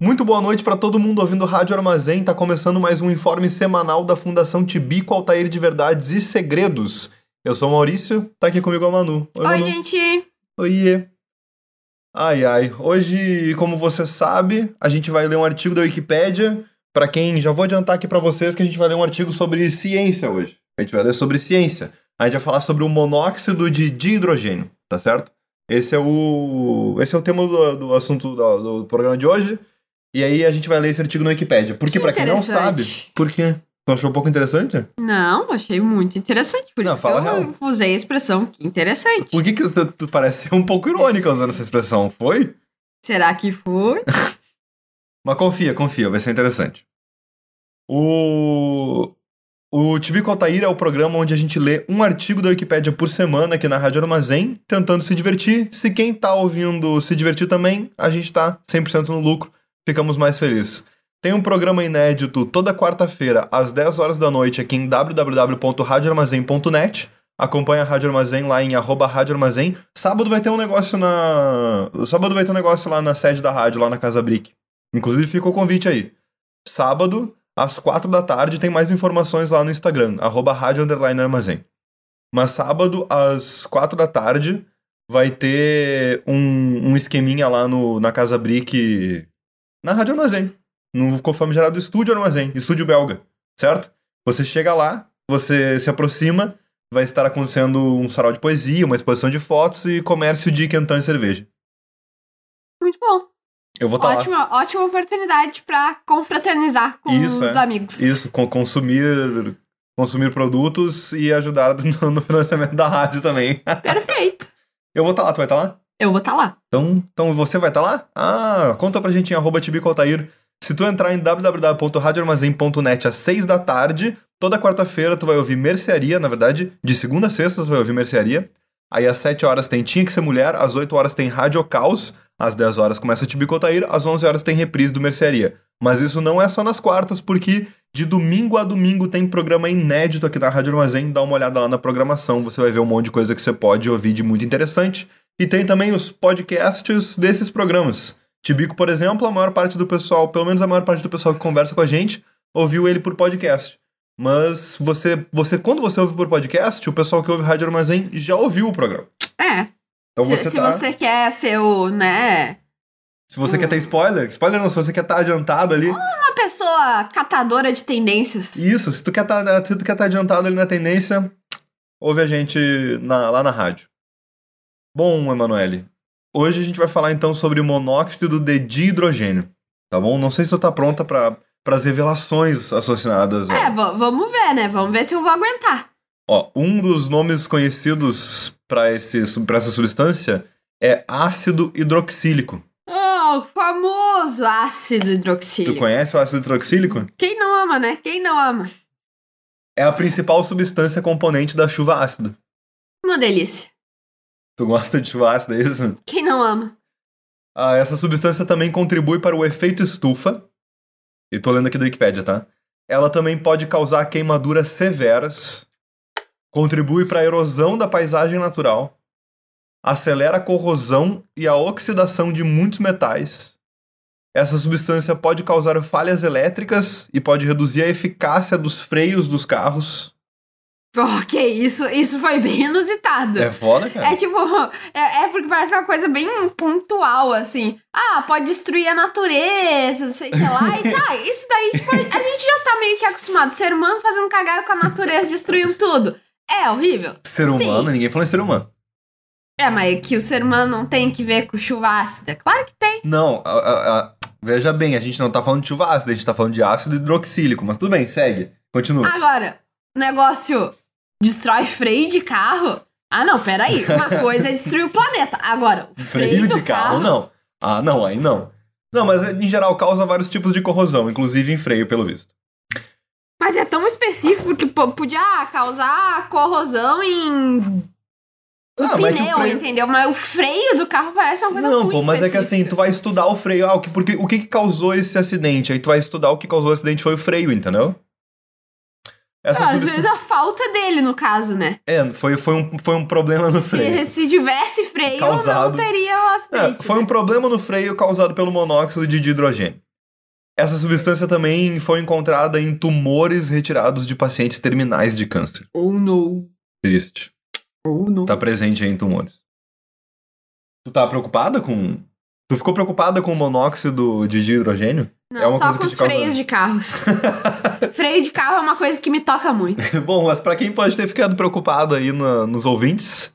Muito boa noite para todo mundo ouvindo Rádio Armazém. Tá começando mais um informe semanal da Fundação Tibico Altair de Verdades e Segredos. Eu sou o Maurício, tá aqui comigo a Manu. Oi, Manu. gente. Oiê. Ai, ai. Hoje, como você sabe, a gente vai ler um artigo da Wikipédia. Para quem, já vou adiantar aqui para vocês que a gente vai ler um artigo sobre ciência hoje. A gente vai ler sobre ciência. A gente vai falar sobre o monóxido de dihidrogênio, tá certo? Esse é o, esse é o tema do, do assunto do, do programa de hoje. E aí a gente vai ler esse artigo na Wikipédia. Porque, Que para quem não sabe, por quê? Tu achou um pouco interessante? Não, achei muito interessante. Por Não, isso que eu real. usei a expressão que interessante. Por que, que tu, tu parece ser um pouco irônica usando essa expressão? Foi? Será que foi? Mas confia, confia, vai ser interessante. O. O Tibico Altair é o programa onde a gente lê um artigo da Wikipédia por semana aqui na Rádio Armazém, tentando se divertir. Se quem tá ouvindo se divertir também, a gente tá 100% no lucro, ficamos mais felizes. Tem um programa inédito toda quarta-feira, às 10 horas da noite, aqui em www.radioarmazém.net. Acompanha a Rádio Armazém lá em arroba Rádio Armazém. Sábado vai ter um negócio na. Sábado vai ter um negócio lá na sede da rádio, lá na Casa Brick. Inclusive fica o convite aí. Sábado, às quatro da tarde, tem mais informações lá no Instagram, arroba Rádio Armazém. Mas sábado, às quatro da tarde, vai ter um, um esqueminha lá no, na Casa Brick, na Rádio Armazém. No conforme gerado Estúdio Armazém, Estúdio Belga, certo? Você chega lá, você se aproxima, vai estar acontecendo um sarau de poesia, uma exposição de fotos e comércio de quentão e cerveja. Muito bom. Eu vou estar lá. ótima, ótima oportunidade pra confraternizar com Isso, os é. amigos. Isso, com- consumir, consumir produtos e ajudar no, no financiamento da rádio também. Perfeito. Eu vou estar lá, tu vai estar lá? Eu vou estar lá. Então, então você vai estar lá? Ah, conta pra gente em arroba Tibico Altair. Se tu entrar em www.radioarmazém.net às 6 da tarde, toda quarta-feira tu vai ouvir Mercearia, na verdade, de segunda a sexta tu vai ouvir Mercearia. Aí às 7 horas tem Tinha Que Ser Mulher, às 8 horas tem Rádio Caos, às 10 horas começa Tibico Altair, às 11 horas tem reprise do Mercearia. Mas isso não é só nas quartas, porque de domingo a domingo tem programa inédito aqui na Rádio Armazém. Dá uma olhada lá na programação, você vai ver um monte de coisa que você pode ouvir de muito interessante. E tem também os podcasts desses programas. Tibico, por exemplo, a maior parte do pessoal, pelo menos a maior parte do pessoal que conversa com a gente, ouviu ele por podcast. Mas você, você quando você ouve por podcast, o pessoal que ouve Rádio Armazém já ouviu o programa. É. Então se você se tá, você quer ser o, né, se você quer ter spoiler, spoiler não, se você quer estar adiantado ali, uma pessoa catadora de tendências. isso, se tu quer quer estar adiantado ali na tendência, ouve a gente na- lá na rádio. Bom, Emanuele, hoje a gente vai falar então sobre o monóxido de dihidrogênio, tá bom? Não sei se tu tá pronta para as revelações associadas. É, vamos ver, né? Vamos ver se eu vou aguentar. Ó, um dos nomes conhecidos para essa substância é ácido hidroxílico. Ah, o famoso ácido Tu hidroxílico. conhece o ácido hidroxílico? Quem não ama, né? Quem não ama? É a principal substância componente da chuva ácida. Uma delícia. Tu gosta de ácida, é isso? Quem não ama? Ah, essa substância também contribui para o efeito estufa. E tô lendo aqui da Wikipédia, tá? Ela também pode causar queimaduras severas, contribui para a erosão da paisagem natural, acelera a corrosão e a oxidação de muitos metais. Essa substância pode causar falhas elétricas e pode reduzir a eficácia dos freios dos carros. Ok, isso, isso foi bem inusitado. É foda, cara? É tipo, é, é porque parece uma coisa bem pontual, assim. Ah, pode destruir a natureza, sei lá. E tá, isso daí, tipo, a gente já tá meio que acostumado. Ser humano fazendo cagada com a natureza, destruindo tudo. É horrível. Ser Sim. humano, ninguém falou em ser humano. É, mas que o ser humano não tem que ver com chuva ácida. Claro que tem. Não, a- a- a- veja bem, a gente não tá falando de chuva ácida, a gente tá falando de ácido hidroxílico, mas tudo bem, segue. Continua. Agora, negócio destrói freio de carro. Ah, não, peraí. Uma coisa é destruir o planeta. Agora, o freio, Freio de carro, não. Ah, não, aí não. Não, mas em geral causa vários tipos de corrosão, inclusive em freio, pelo visto. Mas é tão específico porque po- podia causar corrosão em. Ah, que o pneu, freio- entendeu? Mas o freio do carro parece uma coisa Não, muito pô, mas é que assim, tu específica. vai estudar o freio. Ah, o que, porque, o que, que causou esse acidente? Aí tu vai estudar o que causou o acidente foi o freio, entendeu? Essa Ah, Às vezes a falta dele, no caso, né? É, foi, foi, um, foi um problema no freio. Se, se tivesse freio, Causado- não teria o É, acidente. foi um né? problema no freio causado pelo monóxido de hidrogênio. Essa substância também foi encontrada em tumores retirados de pacientes terminais de câncer. Oh, não. Triste. Oh, não. Tá presente aí em tumores. Tu tá preocupada com. Tu ficou preocupada com o monóxido de hidrogênio? Não, é uma só coisa com os causa- freios de carros. Freio de carro é uma coisa que me toca muito. Bom, mas pra quem pode ter ficado preocupado aí na- nos ouvintes,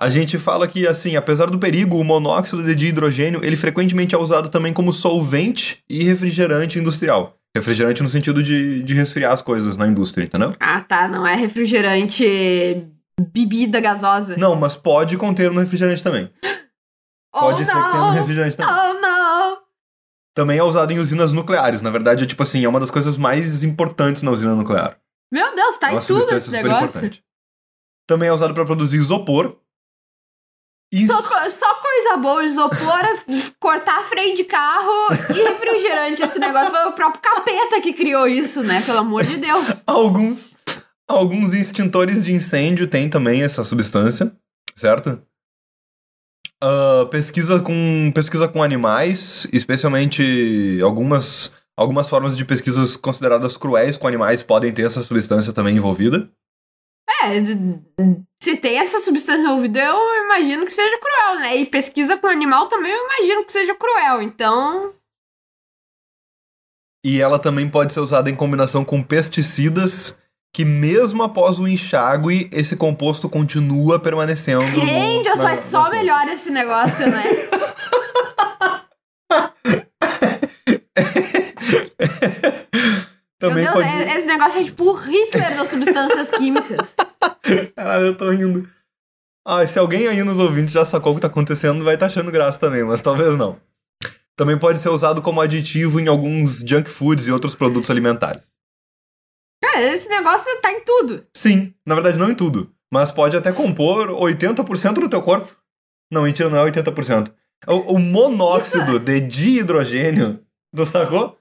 a gente fala que, assim, apesar do perigo, o monóxido de hidrogênio, ele frequentemente é usado também como solvente e refrigerante industrial. Refrigerante no sentido de, de resfriar as coisas na indústria, entendeu? Ah, tá. Não é refrigerante bebida gasosa. Não, mas pode conter no refrigerante também. Pode oh, ser que tenha no não. refrigerante também. Oh, não. Também é usado em usinas nucleares. Na verdade, é tipo assim, é uma das coisas mais importantes na usina nuclear. Meu Deus, tá é em tudo esse negócio. importante. Também é usado para produzir isopor. E Só, só coisa boa, isopor, cortar freio de carro e refrigerante. Esse negócio foi o próprio capeta que criou isso, né? Pelo amor de Deus. alguns, alguns extintores de incêndio têm também essa substância, certo? Ah, pesquisa, com, pesquisa com animais, especialmente algumas, algumas formas de pesquisas consideradas cruéis com animais podem ter essa substância também envolvida. É, se tem essa substância envolvida, eu imagino que seja cruel, né? E pesquisa com animal também eu imagino que seja cruel. Então, E ela também pode ser usada em combinação com pesticidas, que mesmo após o enxágue, esse composto continua permanecendo. no- Deus, na- mas só melhora esse negócio, né? também Meu Deus, pode. é- esse negócio é tipo o Hitler das substâncias químicas. Caralho, eu tô rindo. Ah, se alguém aí nos ouvintes já sacou o que tá acontecendo, vai estar achando graça também, mas talvez não. Também pode ser usado como aditivo em alguns junk foods e outros produtos alimentares. Cara, esse negócio tá em tudo. Sim, na verdade não em tudo, mas pode até compor 80% do teu corpo. Não, mentira, não é 80%. O, o monóxido de dihidrogênio, tu sacou?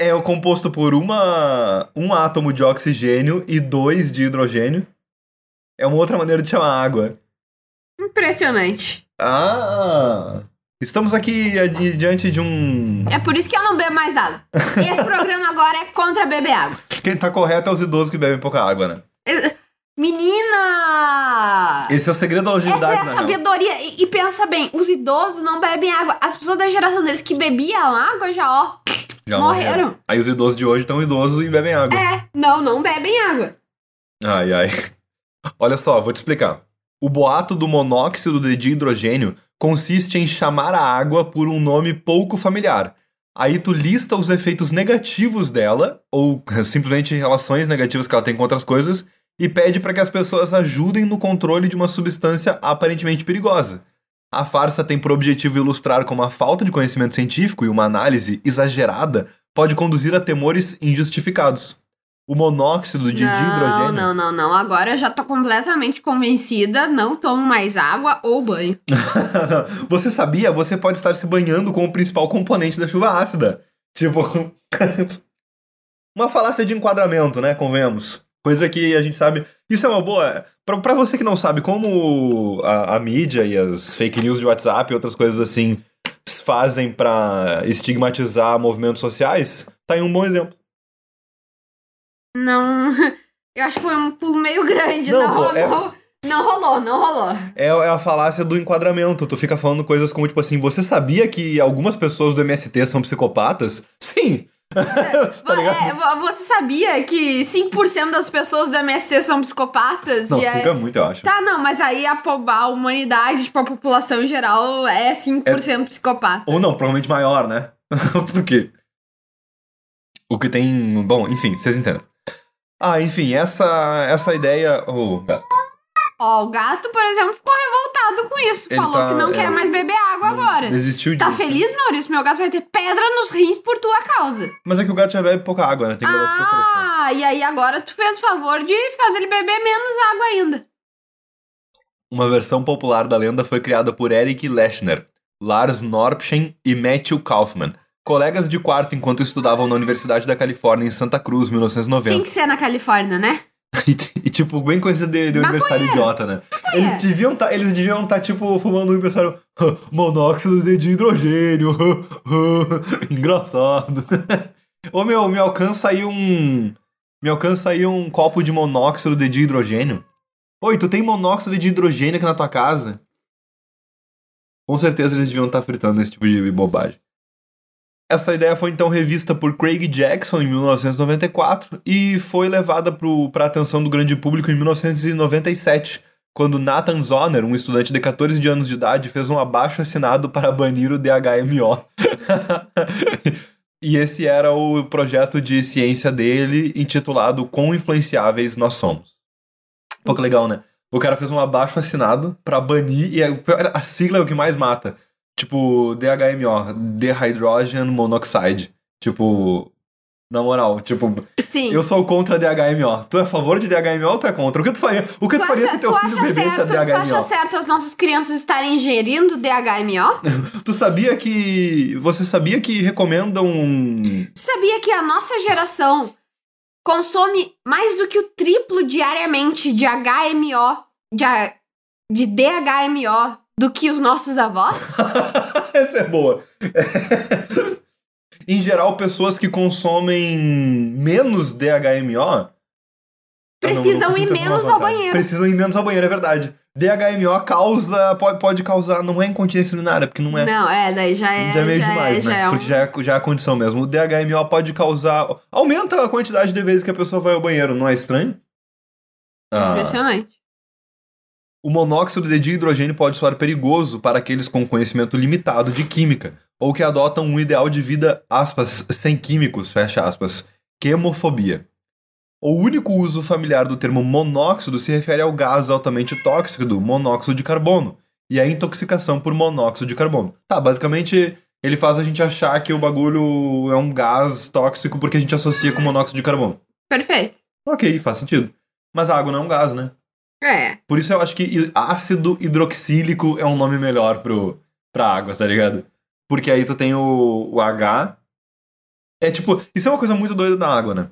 É o composto por uma, um átomo de oxigênio e dois de hidrogênio. É uma outra maneira de chamar água. Impressionante. Ah! Estamos aqui adi- diante de um. É por isso que eu não bebo mais água. Esse programa agora é contra beber água. Quem tá correto é os idosos que bebem pouca água, né? Menina! Esse é o segredo da Essa é longevidade, a né? sabedoria. E, e pensa bem, os idosos não bebem água. As pessoas da geração deles que bebiam água já, ó. Já morreram. Aí os idosos de hoje estão idosos e bebem água. É, não, não bebem água. Ai, ai. Olha só, vou te explicar. O boato do monóxido de dihidrogênio consiste em chamar a água por um nome pouco familiar. Aí tu lista os efeitos negativos dela, ou simplesmente relações negativas que ela tem com outras coisas, e pede para que as pessoas ajudem no controle de uma substância aparentemente perigosa. A farsa tem por objetivo ilustrar como a falta de conhecimento científico e uma análise exagerada pode conduzir a temores injustificados. O monóxido de não, dihidrogênio. não, não, não. Agora eu já tô completamente convencida. Não tomo mais água ou banho. você sabia? Você pode estar se banhando com o principal componente da chuva ácida. Tipo. uma falácia de enquadramento, né? Convenhamos. Coisa que a gente sabe. Isso é uma boa. Pra, pra você que não sabe como a, a mídia e as fake news de WhatsApp e outras coisas assim fazem pra estigmatizar movimentos sociais, tá aí um bom exemplo. Não. Eu acho que foi um pulo meio grande. Não, Não, pô, rolou. é- Não rolou, não rolou. É, é a falácia do enquadramento. Tu fica falando coisas como, tipo assim, você sabia que algumas pessoas do MST são psicopatas? Sim! tá? É, vo- você sabia que 5% das pessoas do MST são psicopatas? Não, e cinco aí... é muito, eu acho. Tá, não, mas aí a, a humanidade, tipo, a população em geral é 5% psicopata. Ou não, provavelmente maior, né? Por quê? O que tem. Bom, enfim, vocês entendem. Ah, enfim, essa, essa ideia. Oh. Ó, o gato, por exemplo, ficou revoltado com isso. Ele Falou tá- que não é, quer mais beber água agora. Desistiu Tá disso. feliz, Maurício? Meu gato vai ter pedra nos rins por tua causa. Mas é que o gato já bebe pouca água, né? Tem que. Ah, e aí agora tu fez o favor de fazer ele beber menos água ainda. Uma versão popular da lenda foi criada por Eric Lechner, Lars Norpchen e Matthew Kaufman, colegas de quarto enquanto estudavam na Universidade da Califórnia em Santa Cruz, Tem 1990. que ser na Califórnia, né? E, e, tipo, bem coisa de, de universitário idiota, né? Eles deviam tá, eles deviam tá, tipo, fumando um universitário monóxido de hidrogênio. Engraçado. Ô, meu, me alcança aí um... Me alcança aí um copo de monóxido de hidrogênio. Oi, tu tem monóxido de hidrogênio aqui na tua casa? Com certeza eles deviam estar fritando esse tipo de bobagem. Essa ideia foi então revista por Craig Jackson em 1994 e foi levada para a atenção do grande público em 1997, quando Nathan Zoner, um estudante de 14 de anos de idade, fez um abaixo assinado para banir o DHMO. e esse era o projeto de ciência dele, intitulado Quão Influenciáveis Nós Somos. Pouco legal, né? O cara fez um abaixo assinado para banir, e a, a sigla é o que mais mata. Tipo, DHMO, Dehydrogen Monoxide. Tipo, na moral, tipo, Sim. eu sou contra DHMO. Tu é a favor de DHMO ou tu é contra? O que tu faria? O que tu, faria se teu tu filho acha bebesse certo, a Tu acha DHMO? certo as nossas crianças estarem ingerindo DHMO? Tu sabia que. Você sabia que recomendam. Sabia que a nossa geração consome mais do que o triplo diariamente de HMO, de, de DHMO, do que os nossos avós? Essa é boa. em geral, pessoas que consomem menos DHMO. Ah, não, não Precisam consigo ir menos ao banheiro. Precisam ir menos ao banheiro, é verdade. DHMO causa. Pode, pode causar. Não é incontinência urinária, porque não é. Não, é, daí já é. Já é meio já demais, é, né? já é um- Porque já é, já é a condição mesmo. O DHMO pode causar. Aumenta a quantidade de vezes que a pessoa vai ao banheiro, não é estranho? Ah, Impressionante. O monóxido de hidrogênio pode soar perigoso para aqueles com conhecimento limitado de química, ou que adotam um ideal de vida, aspas, sem químicos, fecha aspas, quemofobia. O único uso familiar do termo monóxido se refere ao gás altamente tóxico do monóxido de carbono e à intoxicação por monóxido de carbono. Tá, basicamente ele faz a gente achar que o bagulho é um gás tóxico porque a gente associa com monóxido de carbono. Perfeito. Ok, faz sentido. Mas a água não é um gás, né? É. Por isso eu acho que ácido hidroxílico é um nome melhor pro, pra água, tá ligado? Porque aí tu tem o, o H. É tipo, isso é uma coisa muito doida da água, né?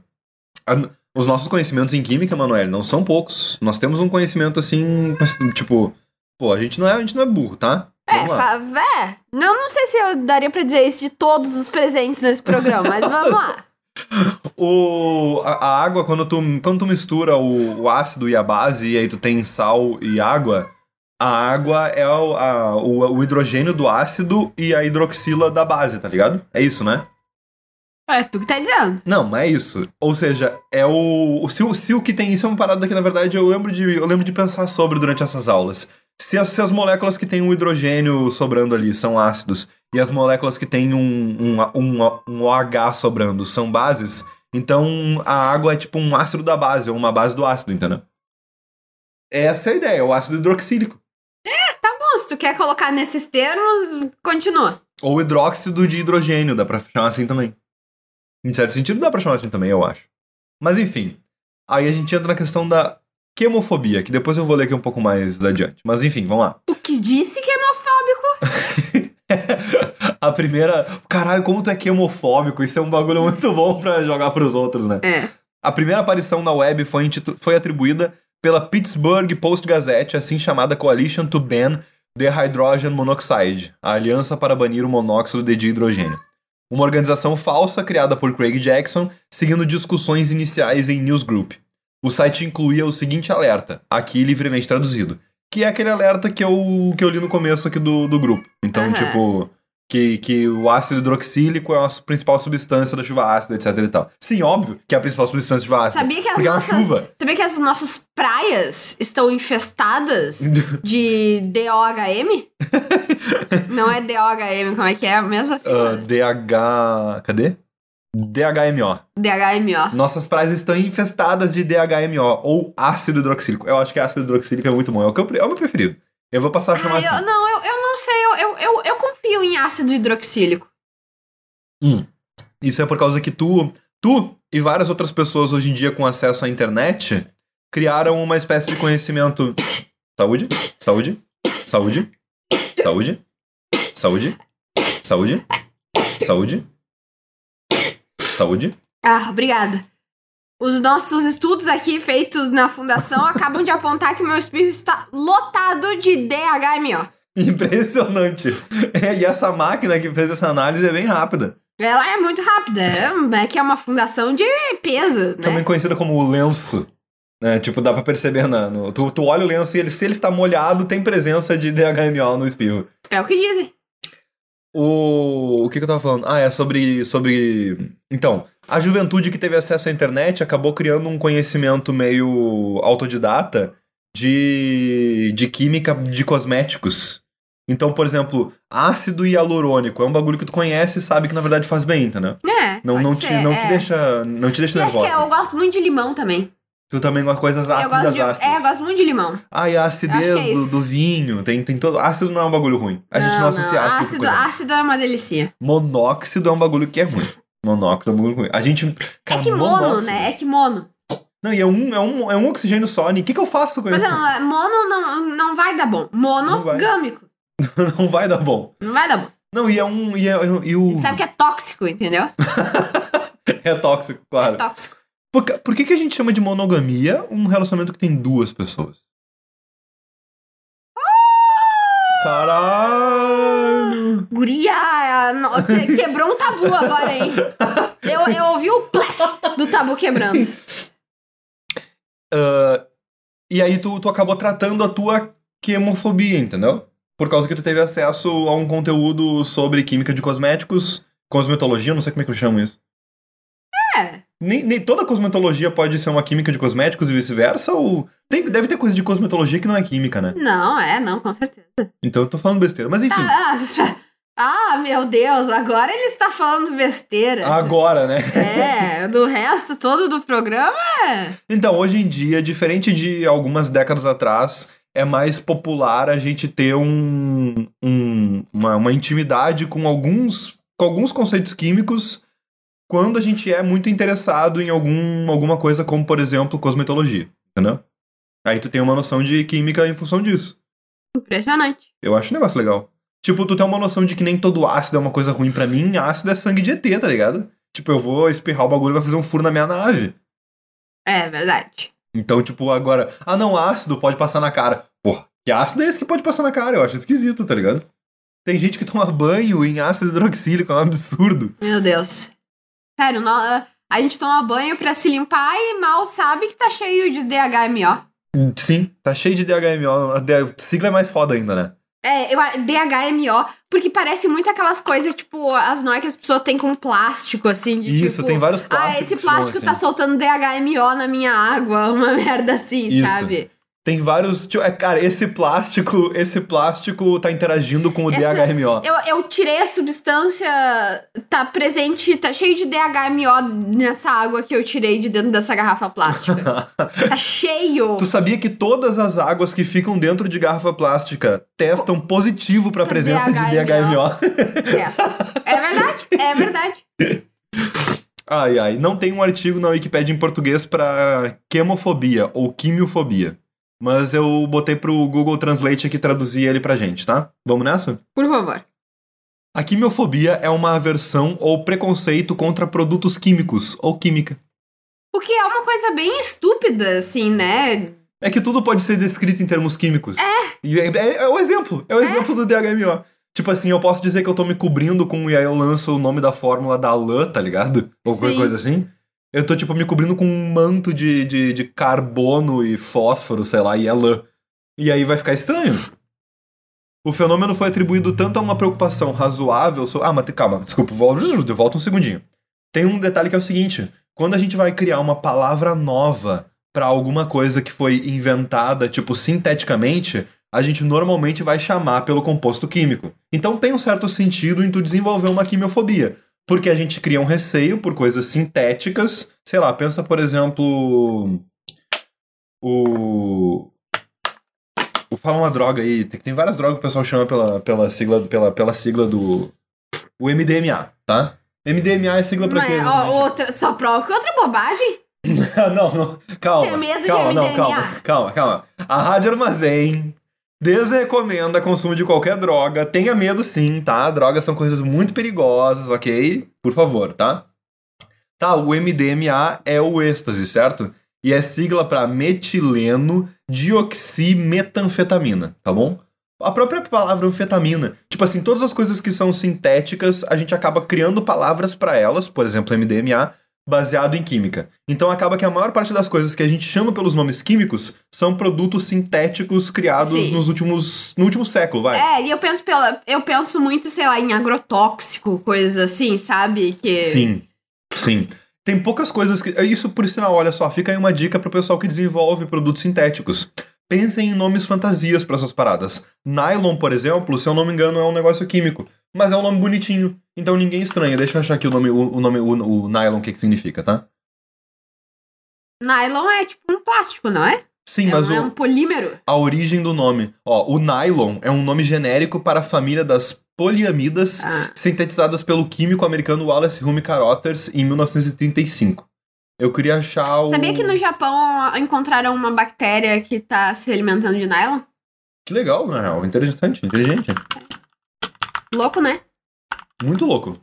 Os nossos conhecimentos em química, Manoel, não são poucos. Nós temos um conhecimento assim, tipo, pô, a gente não é, a gente não é burro, tá? É, fa- é. Não, não sei se eu daria pra dizer isso de todos os presentes nesse programa, mas vamos lá. O, a, a água, quando tu, quando tu mistura o, o ácido e a base, e aí tu tem sal e água, a água é o, a- o, o hidrogênio do ácido e a hidroxila da base, tá ligado? É isso, né? É tu que tá dizendo. Não, não é isso. Ou seja, é o. o- Se, o- se o que tem isso é uma parada que, na verdade, eu lembro de, eu lembro de pensar sobre durante essas aulas. Se as, se as moléculas que têm um hidrogênio sobrando ali são ácidos e as moléculas que têm um, um, um, um OH sobrando são bases, então a água é tipo um ácido da base, ou uma base do ácido, entendeu? Essa é a ideia, o ácido hidroxílico. Bom, se tu quer colocar nesses termos, continua. Ou hidróxido de hidrogênio, dá pra chamar assim também. Em certo sentido, dá pra chamar assim também, eu acho. Mas enfim, aí a gente entra na questão da quemofobia, que depois eu vou ler aqui um pouco mais adiante. Mas enfim, vamos lá. Tu que disse que é homofóbico? a primeira. Caralho, como tu é quemofóbico, isso é um bagulho muito bom pra jogar pros outros, né? É. A primeira aparição na web foi, foi atribuída pela Pittsburgh Post-Gazette, assim chamada Coalition to Ban the Hydrogen Monoxide, a Aliança para banir o monóxido de hidrogênio. Uma organização falsa criada por Craig Jackson, seguindo discussões iniciais em Newsgroup. O site incluía o seguinte alerta, aqui livremente traduzido, que é aquele alerta que eu, que eu li no começo aqui do, do grupo. Então, Aham. tipo, que, que o ácido hidroxílico é a principal substância da chuva ácida, etc e tal. Sim, óbvio que é a principal substância da chuva ácida. Sabia que as é nossas. chuva. Sabia que as nossas praias estão infestadas de DOHM? Não é DOHM, como é que é mesmo assim? Ah, DH. Cadê? DHMO. DHMO. Nossas praias estão infestadas de DHMO, ou ácido hidroxílico. Eu acho que ácido hidroxílico é muito bom. É o, que eu, é o meu preferido. Eu vou passar a chamar Ah, assim. eu, não, eu, sei, eu, eu, eu, eu confio em ácido hidroxílico. Hum. Isso é por causa que tu, tu e várias outras pessoas hoje em dia com acesso à internet criaram uma espécie de conhecimento. Saúde, saúde, saúde, saúde, saúde, saúde, saúde, saúde. Ah, obrigada. Os nossos estudos aqui feitos na fundação acabam de apontar que meu espírito está lotado de DHMO. Impressionante. É, e essa máquina que fez essa análise é bem rápida. Ela é muito rápida, é que é uma fundação de peso, Também né? conhecida como o lenço. Né? Tipo, dá pra perceber na, no, tu, tu olha o lenço e ele, se ele está molhado, tem presença de DHMO no espirro. É o que dizem. O, o que, que eu tava falando? Ah, é sobre, sobre. Então, a juventude que teve acesso à internet acabou criando um conhecimento meio autodidata de, de química de cosméticos. Então, por exemplo, ácido hialurônico é um bagulho que tu conhece e sabe que na verdade faz bem, entendeu? É, Não, não, te, ser, não é. te deixa, não te deixa E acho que nervosa. eu gosto muito de limão também. Tu também gosta de coisas eu ácidas, gosto de, ácidas. é, eu gosto muito de limão. Ah, e a acidez é do, do vinho. Tem, tem todo. Ácido não é um bagulho ruim. A gente não, associa ácido. com ácido, ruim. ácido é uma delicia. Monóxido é um bagulho que é ruim. Monóxido é um bagulho ruim. A gente. Cara, é que mono, monóxido- né? É que mono. Não, e é um, é um, é um oxigênio só. O que, que eu faço com Mas isso? não, é, mono não, não vai dar bom. Monogâmico. Não vai dar bom. Não vai dar bom. Não, e é um. E, é, e o. Sabe que é tóxico, entendeu? É tóxico, claro. É tóxico. Por, que- por que, que a gente chama de monogamia um relacionamento que tem duas pessoas? Caralho! Guria, quebrou um tabu agora, hein? Eu, eu ouvi o plec do tabu quebrando. Ah, e aí tu, tu acabou tratando a tua quemofobia, entendeu? Por causa que tu teve acesso a um conteúdo sobre química de cosméticos, cosmetologia, não sei como é que eu chamo isso. É. Nem, nem toda cosmetologia pode ser uma química de cosméticos e vice-versa, ou tem, deve ter coisa de cosmetologia que não é química, né? Não, é, não, com certeza. Então eu tô falando besteira. Mas enfim, Ah, ah, meu Deus, agora ele está falando besteira. agora, né? É, do resto todo do programa é. Então, hoje em dia, diferente de algumas décadas atrás, é mais popular a gente ter um, um- uma, uma intimidade com alguns, com alguns conceitos químicos quando a gente é muito interessado em algum, alguma coisa como, por exemplo, cosmetologia, entendeu? Aí tu tem uma noção de química em função disso. Impressionante. Eu acho um negócio legal. Tipo, tu tem uma noção de que nem todo ácido é uma coisa ruim pra mim, ácido é sangue de ET, tá ligado? Tipo, eu vou espirrar o bagulho e vai fazer um furo na minha nave. É verdade. Então, tipo, agora, ah não, ácido pode passar na cara. Porra, que ácido é esse que pode passar na cara? Eu acho esquisito, tá ligado? Tem gente que toma banho em ácido hidroxílico, é um absurdo. Meu Deus. Sério, nó- a gente toma banho pra se limpar e mal sabe que tá cheio de DHMO. Sim, tá cheio de DHMO. A sigla é mais foda ainda, né? É, eu, DHMO, porque parece muito aquelas coisas, tipo, as noias que as pessoas têm com plástico, assim, de Isso, tipo... tem vários plásticos. Ah, esse plástico assim. tá soltando DHMO na minha água, uma merda assim, Isso. sabe? Tem vários. Tipo, é, cara, esse plástico, esse plástico tá interagindo com o Essa- DHMO. Eu, eu tirei a substância, tá presente, tá cheio de DHMO nessa água que eu tirei de dentro dessa garrafa plástica. tá cheio! Tu sabia que todas as águas que ficam dentro de garrafa plástica testam positivo pra presença de DHMO. DHMO? É. é verdade, é verdade. Ai, ai. Não tem um artigo na Wikipédia em português pra quemofobia ou quimiofobia. Mas eu botei pro Google Translate aqui traduzir ele pra gente, tá? Vamos nessa? Por favor. A quimiofobia é uma aversão ou preconceito contra produtos químicos ou química. O que é uma coisa bem estúpida, assim, né? É que tudo pode ser descrito em termos químicos. É. É, é, é o exemplo. É o exemplo do DHMO. Tipo assim, eu posso dizer que eu tô me cobrindo com e aí eu lanço o nome da fórmula da lã, tá ligado? Ou qualquer coisa assim. Eu tô, tipo, me cobrindo com um manto de, de, de carbono e fósforo, sei lá, e é lã. E aí vai ficar estranho. O fenômeno foi atribuído tanto a uma preocupação razoável. So... Ah, mas calma, desculpa, volta, volta um segundinho. Tem um detalhe que é o seguinte: quando a gente vai criar uma palavra nova pra alguma coisa que foi inventada, tipo, sinteticamente, a gente normalmente vai chamar pelo composto químico. Então tem um certo sentido em tu desenvolver uma quimiofobia. Porque a gente cria um receio por coisas sintéticas. Sei lá, pensa, por exemplo, o. o fala uma droga aí, tem, tem várias drogas que o pessoal chama pela, pela, sigla, pela, pela sigla do. O MDMA, tá? MDMA é sigla pra Não quê? é, ó, outra, só prova que outra bobagem. não, não, calma. Medo de calma, não, MDMA? calma, calma, calma. A Rádio Armazém desrecomenda consumo de qualquer droga. Tenha medo sim, tá? Drogas são coisas muito perigosas, ok? Por favor, tá? Tá, o MDMA é o êxtase, certo? E é sigla pra metileno dioximetanfetamina, tá bom? A própria palavra anfetamina, tipo assim, todas as coisas que são sintéticas, a gente acaba criando palavras pra elas, por exemplo, MDMA, baseado em química. Então acaba que a maior parte das coisas que a gente chama pelos nomes químicos são produtos sintéticos criados Sim. nos últimos no último século, vai. É, e eu penso pela, eu penso muito, sei lá, em agrotóxico, coisas assim, sabe? Que Sim. Sim. Tem poucas coisas que isso por sinal, olha só, fica aí uma dica pro pessoal que desenvolve produtos sintéticos. Pensem em nomes fantasias pra essas paradas. Nylon, por exemplo, se eu não me engano, é um negócio químico, mas é um nome bonitinho. Então ninguém estranha. Deixa eu achar aqui o nome, o, nome, o, o nylon, o que que significa, tá? nylon é tipo um plástico, não é? Sim, é, mas um, o, é um polímero. a origem do nome. Ó, o nylon é um nome genérico para a família das poliamidas Ah, sintetizadas pelo químico americano Wallace Hume Carothers em 1935. Eu queria achar o... Sabia que no Japão encontraram uma bactéria que tá se alimentando de nylon? Que legal, na real. Interessante, inteligente. Louco, né? Muito louco.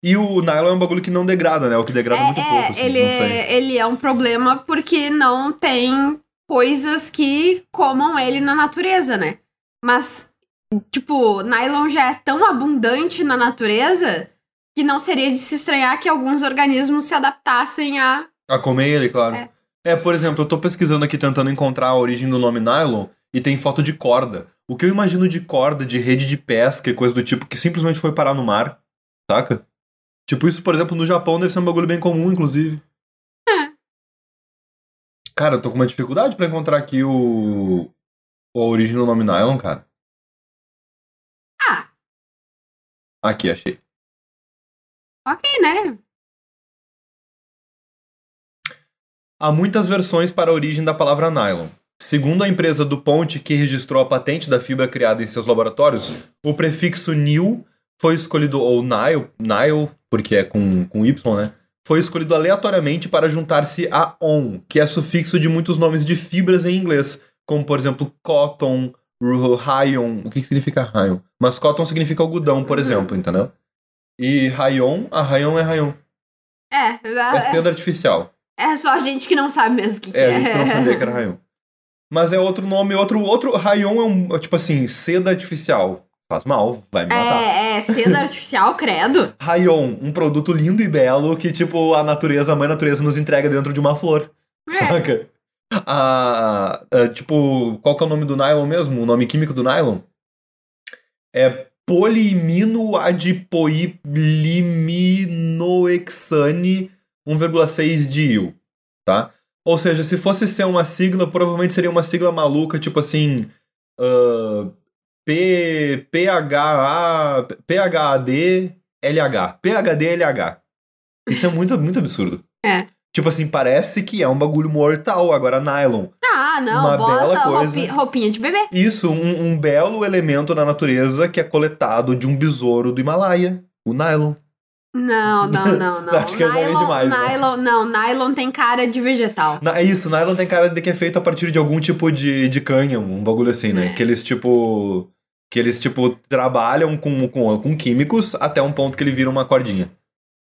E o nylon é um bagulho que não degrada, né? O que degrada muito é, pouco, assim, ele, sei. ele é um problema porque não tem coisas que comam ele na natureza, né? Mas, tipo, nylon já é tão abundante na natureza que não seria de se estranhar que alguns organismos se adaptassem a. A comer ele, claro. É. É. por exemplo, eu tô pesquisando aqui tentando encontrar a origem do nome nylon e tem foto de corda. O que eu imagino de corda, de rede de pesca e coisa do tipo, que simplesmente foi parar no mar, saca? Tipo, isso, por exemplo, no Japão deve ser um bagulho bem comum, inclusive. É. Cara, eu tô com uma dificuldade pra encontrar aqui o. A origem do nome nylon, cara. Ah. Aqui, achei. Ok, né? Há muitas versões para a origem da palavra nylon. Segundo a empresa DuPont, que registrou a patente da fibra criada em seus laboratórios, o prefixo nil foi escolhido, ou nile, nile porque é com, com Y, né? Foi escolhido aleatoriamente para juntar-se a on, que é sufixo de muitos nomes de fibras em inglês, como por exemplo cotton, rayon. O que que significa rayon? Mas cotton significa algodão, por Uhum. exemplo, entendeu? E rayon, a rayon é rayon. É, É seda artificial. é só a gente que não sabe mesmo o que, que É, é. a gente não sabia que era rayon. Mas é outro nome, outro. Outro. Rayon é um. Tipo assim, seda artificial. Faz mal, vai me matar. É, é seda artificial, credo. Rayon, um produto lindo e belo que, tipo, a natureza, a mãe natureza nos entrega dentro de uma flor. É. Saca? A, a- tipo, qual que é o nome do nylon mesmo? O nome químico do nylon? É poliminoadipoiliminoxane 1,6 diil, tá? Ou seja, se fosse ser uma sigla, provavelmente seria uma sigla maluca, tipo assim. ah, P, PHA, PHAD, LH. PHD, LH. Isso é muito, muito absurdo. É. Tipo assim, parece que é um bagulho mortal, agora nylon. Ah, não, Uma bota bela coisa. roupi- roupinha de bebê. Isso, um, um belo elemento na natureza que é coletado de um besouro do Himalaia, o nylon. Não, não, não, não. Acho que eu falei demais, né? nylon, não, nylon tem cara de vegetal. É isso, nylon tem cara de que é feito a partir de algum tipo de, de cânhamo, um bagulho assim, né? É. Que eles, tipo. Que eles, tipo, trabalham com, com, com químicos até um ponto que ele vira uma cordinha.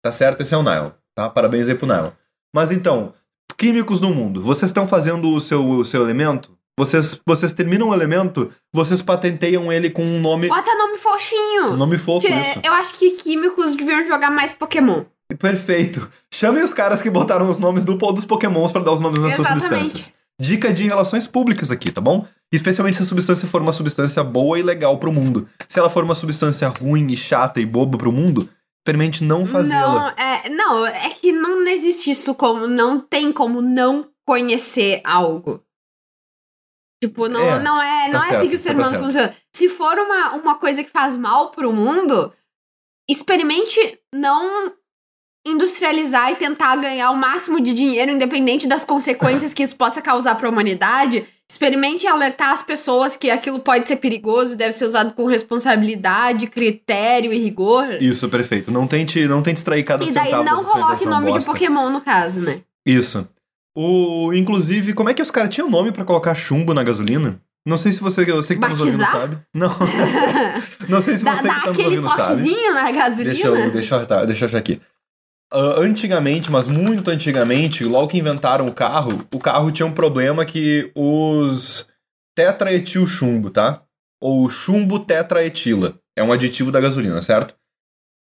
Tá certo? Esse é o nylon, tá? Parabéns aí pro nylon. Mas então, químicos no mundo, vocês estão fazendo o seu, o seu elemento? Vocês, vocês terminam o elemento, vocês patenteiam ele com um nome. Bota nome fofinho. Um nome fofo, Que isso. eu acho que químicos deviam jogar mais Pokémon. Perfeito. Chamem os caras que botaram os nomes do, dos pokémons pra dar os nomes das suas substâncias. Dica de relações públicas aqui, tá bom? Especialmente se a substância for uma substância boa e legal pro mundo. Se ela for uma substância ruim e chata e boba pro mundo, experimente não fazê-la. Não, é, não, é que não existe isso como. Não tem como não conhecer algo. Tipo, não É, não é, tá não é assim certo, que o ser tá humano certo. funciona. Se for uma, uma coisa que faz mal pro mundo, experimente não industrializar e tentar ganhar o máximo de dinheiro, independente das consequências que isso possa causar para a humanidade. Experimente alertar as pessoas que aquilo pode ser perigoso, deve ser usado com responsabilidade, critério e rigor. Isso, perfeito. Não tente, não tente extrair cada E daí não coloque nome de bosta. Pokémon no caso, né? Isso. O, inclusive, como é que os caras tinham nome pra colocar chumbo na gasolina? Não sei se você, você que tá nos ouvindo Batizar? sabe. Não. Não sei se Dá, você dá que tá nos aquele ouvindo sabe. toquezinho na gasolina. Deixa eu, deixa, eu, tá, deixa eu achar aqui. Ah, antigamente, mas muito antigamente, logo que inventaram o carro, o carro tinha um problema que os tetraetil chumbo, tá? Ou chumbo tetraetila. É um aditivo da gasolina, certo?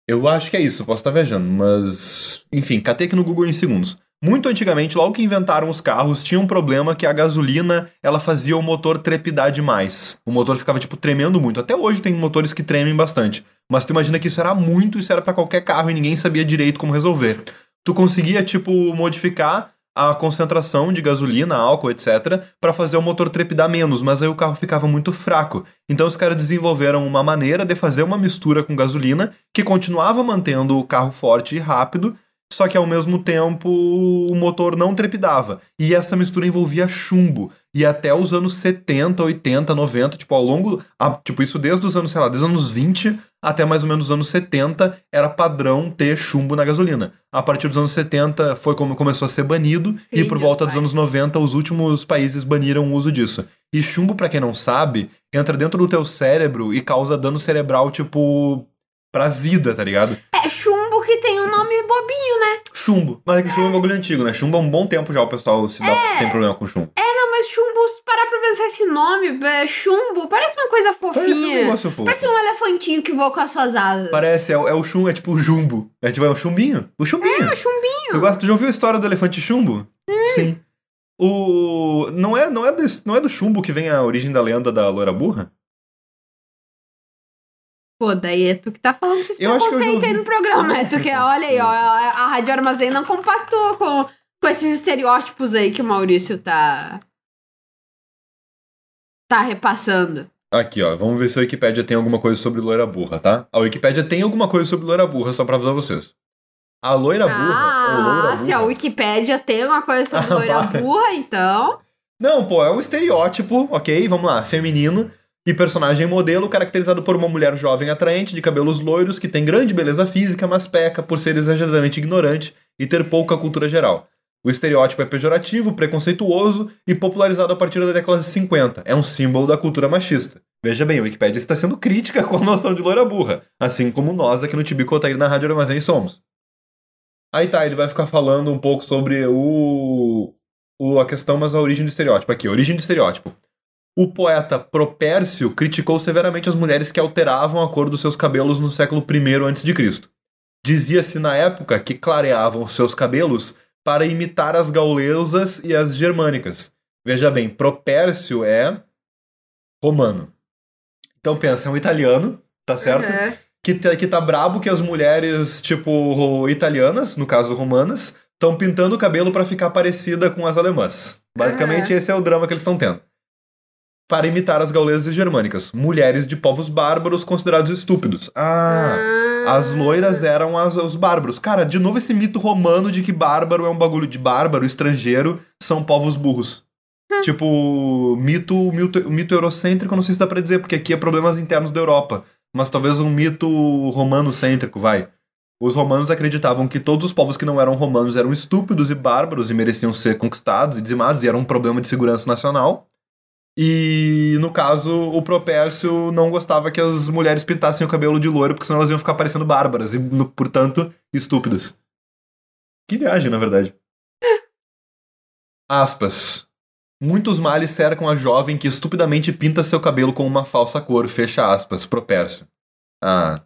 Eu acho que é isso, posso estar viajando, mas. Enfim, catei aqui no Google em segundos. Muito antigamente, logo que inventaram os carros, tinha um problema que a gasolina ela fazia o motor trepidar demais. O motor ficava, tipo, tremendo muito. Até hoje tem motores que tremem bastante. Mas tu imagina que isso era muito, isso era pra qualquer carro e ninguém sabia direito como resolver. Tu conseguia, tipo, modificar a concentração de gasolina, álcool, etc, pra fazer o motor trepidar menos, mas aí o carro ficava muito fraco. Então os caras desenvolveram uma maneira de fazer uma mistura com gasolina que continuava mantendo o carro forte e rápido, só que ao mesmo tempo o motor não trepidava. E essa mistura envolvia chumbo. E até os anos 70, 80, 90, tipo, ao longo. a- tipo, isso desde os anos, sei lá, desde os anos 20 até mais ou menos os anos 70, era padrão ter chumbo na gasolina. A partir dos anos 70 foi como começou a ser banido, e Sim, por volta dos anos 90, os últimos países baniram o uso disso. E chumbo, pra quem não sabe, entra dentro do teu cérebro e causa dano cerebral, tipo, pra vida, tá ligado? É chumbo que tem um nome bobinho, né? Chumbo. Mas é que chumbo é um bagulho antigo, né? Chumbo há um bom tempo já o pessoal se, dá, É. se tem problema com chumbo. Não, mas chumbo, se parar pra pensar esse nome, é, chumbo, parece uma coisa Parece um fofinha. negócio fofo. Parece um elefantinho que voa com as suas asas. Parece, é, o- é o chumbo, é tipo o jumbo. É tipo, é o chumbinho. O chumbinho. É, o chumbinho. Tu, gosta, tu já ouviu a história do elefante chumbo? Sim. O. Não é, não, é desse- não é do chumbo que vem a origem da lenda da loira burra? Pô, daí é tu que tá falando esses eu preconceitos aí no programa. É tu que, olha aí, ó, a Rádio Armazém não compactou com, com esses estereótipos aí que o Maurício tá. tá repassando. Aqui, ó. Vamos ver se a Wikipédia tem alguma coisa sobre loira burra, tá? A Wikipédia tem alguma coisa sobre loira burra, só pra avisar vocês. A loira burra. ou loira Ah, se a burra- Wikipédia tem alguma coisa sobre Ah, loira vai. burra, então. Não, pô, é um estereótipo, ok? Vamos lá, feminino e personagem modelo caracterizado por uma mulher jovem atraente, de cabelos loiros, que tem grande beleza física, mas peca por ser exageradamente ignorante e ter pouca cultura geral. O estereótipo é pejorativo, preconceituoso e popularizado a partir da década de 50. É um símbolo da cultura machista. Veja bem, a Wikipédia está sendo crítica com a noção de loira burra, assim como nós aqui no Tibico Otair na Rádio Armazém somos. Aí tá, ele vai ficar falando um pouco sobre o, o- a questão, mas a origem do estereótipo. Aqui, origem do estereótipo. O poeta Propércio criticou severamente as mulheres que alteravam a cor dos seus cabelos no século I a.C. Dizia-se na época que clareavam seus cabelos para imitar as gaulesas e as germânicas. Veja bem, Propércio é romano. Então pensa, é um italiano, tá certo? Uhum. que, tá- que tá brabo que as mulheres, tipo, italianas, no caso romanas, estão pintando o cabelo pra ficar parecida com as alemãs. Basicamente, esse é o drama que eles estão tendo. Para imitar as gaulesas e germânicas. Mulheres de povos bárbaros considerados estúpidos. Ah, as loiras eram as, os bárbaros. Cara, de novo esse mito romano de que bárbaro é um bagulho de bárbaro, estrangeiro, são povos burros. tipo, mito, mito, mito eurocêntrico, eu não sei se dá pra dizer, porque aqui é problemas internos da Europa. Mas talvez um mito romano-cêntrico, vai. Os romanos acreditavam que todos os povos que não eram romanos eram estúpidos e bárbaros e mereciam ser conquistados e dizimados, e era um problema de segurança nacional. E, no caso, o Propércio não gostava que as mulheres pintassem o cabelo de loiro, porque senão elas iam ficar parecendo bárbaras e, no- portanto, estúpidas. Que viagem, na verdade. Aspas. Muitos males cercam a jovem que estupidamente pinta seu cabelo com uma falsa cor, fecha aspas, Propércio. Ah,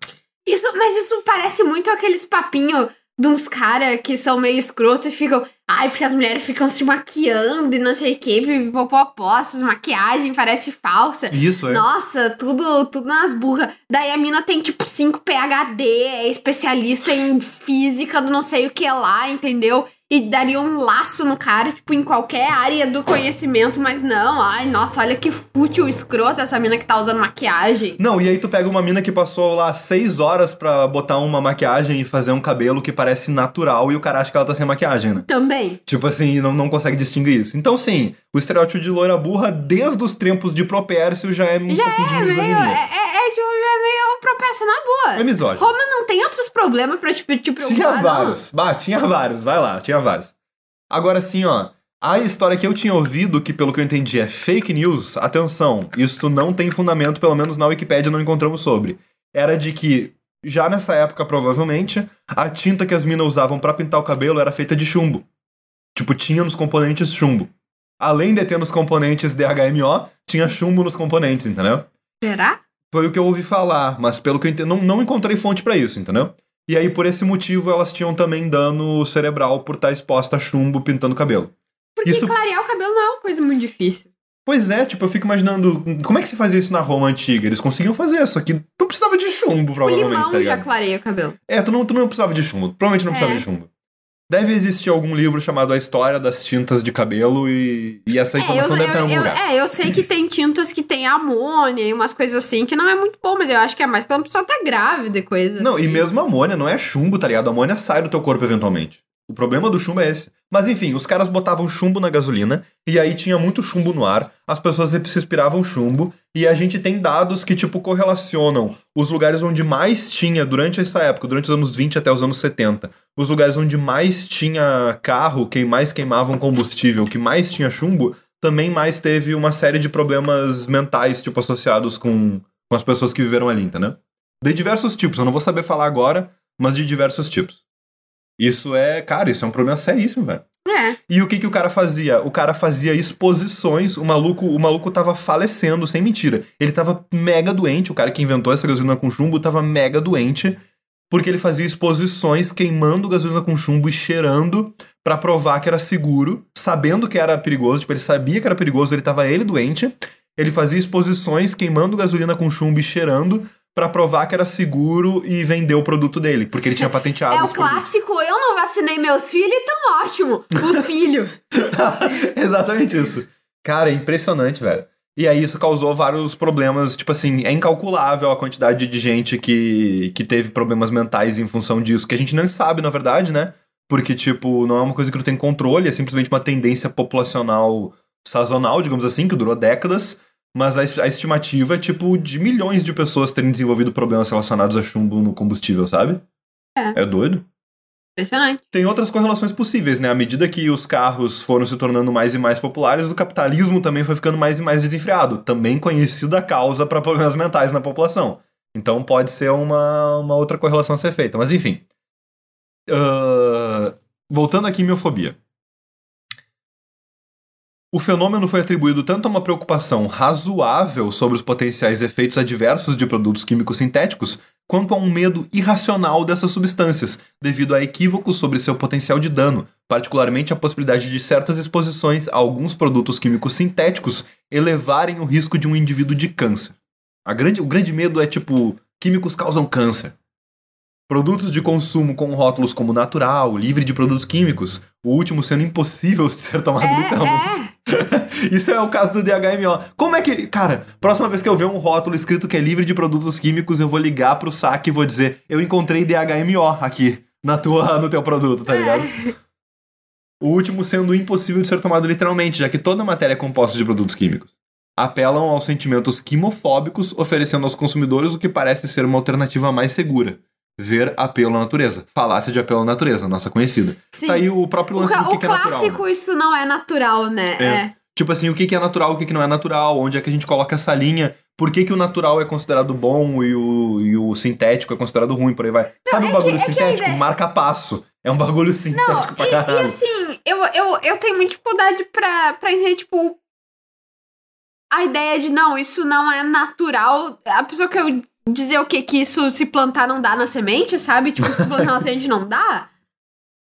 Isso, mas isso parece muito aqueles papinhos de uns caras que são meio escroto e ficam. Ai, porque as mulheres ficam se maquiando e não sei o que, pipopopó, essas maquiagem parece falsa. isso é. Nossa, tudo, tudo nas burras. Daí a mina tem tipo 5 PHD, é especialista em física do não sei o que lá, entendeu? E daria um laço no cara, tipo, em qualquer área do conhecimento, mas não, ai, nossa, olha que fútil, escrota essa mina que tá usando maquiagem. Não, e aí tu pega uma mina que passou lá seis horas pra botar uma maquiagem e fazer um cabelo que parece natural e o cara acha que ela tá sem maquiagem, né? Também. Tipo assim, não, não consegue distinguir isso. Então, sim, o estereótipo de loira burra, desde os tempos de Propércio, já é um Já pouquinho de é é, misoginia. é, é, tipo, já é meio propécio na boa. É misógino. Roma não tem outros problemas pra tipo, te preocupar, Tinha vários. Bah, tinha vários. Vai lá, tinha vários. Agora sim, ó. A história que eu tinha ouvido, que pelo que eu entendi é fake news, atenção, isso não tem fundamento, pelo menos na Wikipédia não encontramos sobre. Era de que, já nessa época, provavelmente, a tinta que as minas usavam pra pintar o cabelo era feita de chumbo. Tipo, tinha nos componentes chumbo. Além de ter nos componentes DHMO, tinha chumbo nos componentes, entendeu? Será? Foi o que eu ouvi falar, mas pelo que eu entendi, não, não encontrei fonte pra isso, entendeu? E aí, por esse motivo, elas tinham também dano cerebral por estar exposta a chumbo pintando cabelo. Porque Isso- clarear o cabelo não é uma coisa muito difícil. Pois é, tipo, eu fico imaginando, como é que se fazia isso na Roma antiga? Eles conseguiam fazer isso aqui. Não precisava de chumbo, O provavelmente, limão tá já clareia o cabelo. É, tu não, tu não precisava de chumbo. Provavelmente não precisava É. de chumbo. Deve existir algum livro chamado A História das Tintas de Cabelo e, e essa informação deve estar em algum eu, lugar. é, eu sei que tem tintas que tem amônia e umas coisas assim, que não é muito bom, mas eu acho que é mais quando a pessoa tá grávida e coisa Não, assim. e mesmo a amônia não é chumbo, tá ligado? A amônia sai do teu corpo eventualmente. O problema do chumbo é esse. Mas enfim, os caras botavam chumbo na gasolina e aí tinha muito chumbo no ar, as pessoas respiravam chumbo e a gente tem dados que, tipo, correlacionam os lugares onde mais tinha, durante essa época, durante os anos 20 até os anos 70, os lugares onde mais tinha carro, que mais queimavam combustível, que mais tinha chumbo, também mais teve uma série de problemas mentais, tipo, associados com, com as pessoas que viveram ali, entendeu? De diversos tipos, eu não vou saber falar agora, mas de diversos tipos. Isso é, cara, isso é um problema seríssimo, velho. É. E o que que o cara fazia? O cara fazia exposições, o maluco, o maluco tava falecendo, sem mentira. Ele tava mega doente, o cara que inventou essa gasolina com chumbo tava mega doente, porque ele fazia exposições queimando gasolina com chumbo e cheirando pra provar que era seguro, sabendo que era perigoso, tipo, ele sabia que era perigoso, ele tava ele doente. Ele fazia exposições queimando gasolina com chumbo e cheirando pra provar que era seguro e vender o produto dele, porque ele tinha patenteado É o os produtos. clássico, eu não vacinei meus filhos e tão ótimo. Os filhos. Exatamente isso. Cara, é impressionante, velho. E aí isso causou vários problemas, tipo assim, é incalculável a quantidade de gente que, que teve problemas mentais em função disso, que a gente não sabe, na verdade, né? Porque, tipo, não é uma coisa que tu tem controle, é simplesmente uma tendência populacional sazonal, digamos assim, que durou décadas, mas a, es- a estimativa é, tipo, de milhões de pessoas terem desenvolvido problemas relacionados a chumbo no combustível, sabe? É. É doido? Impressionante. Tem outras correlações possíveis, né? À medida que os carros foram se tornando mais e mais populares, o capitalismo também foi ficando mais e mais desenfreado. Também conhecida causa para problemas mentais na população. Então pode ser uma, uma outra correlação a ser feita. Mas enfim. Ahn, voltando à quimiofobia. O fenômeno foi atribuído tanto a uma preocupação razoável sobre os potenciais efeitos adversos de produtos químicos sintéticos, quanto a um medo irracional dessas substâncias, devido a equívocos sobre seu potencial de dano, particularmente a possibilidade de certas exposições a alguns produtos químicos sintéticos elevarem o risco de um indivíduo de câncer. Grande, o grande medo é tipo: químicos causam câncer. Produtos de consumo com rótulos como natural, livre de produtos químicos, o último sendo impossível de ser tomado literalmente. É, é. Isso é o caso do DHMO. Como é que. Cara, próxima vez que eu ver um rótulo escrito que é livre de produtos químicos, eu vou ligar pro saque e vou dizer: Eu encontrei DHMO aqui na tua, no teu produto, tá ligado? O último sendo impossível de ser tomado literalmente, já que toda a matéria é composta de produtos químicos. Apelam aos sentimentos quimofóbicos, oferecendo aos consumidores o que parece ser uma alternativa mais segura. Ver apelo à natureza. Falácia de apelo à natureza, nossa conhecida. Sim. Tá aí o próprio o lance ca- do que, o que é natural. clássico, isso não é natural, né? É. É. Tipo assim, o que que é natural, o que que não é natural, onde é que a gente coloca essa linha, por que que o natural é considerado bom e o, e o sintético é considerado ruim, por aí vai. Sabe o é bagulho que- é que sintético? ideia- Marca passo. É um bagulho sintético pra E, e caralho. assim, eu, eu, eu tenho muita dificuldade pra, pra entender, tipo, a ideia de não, isso não é natural. A pessoa que eu dizer o que que isso se plantar não dá na semente, sabe? Tipo, se plantar na semente não dá.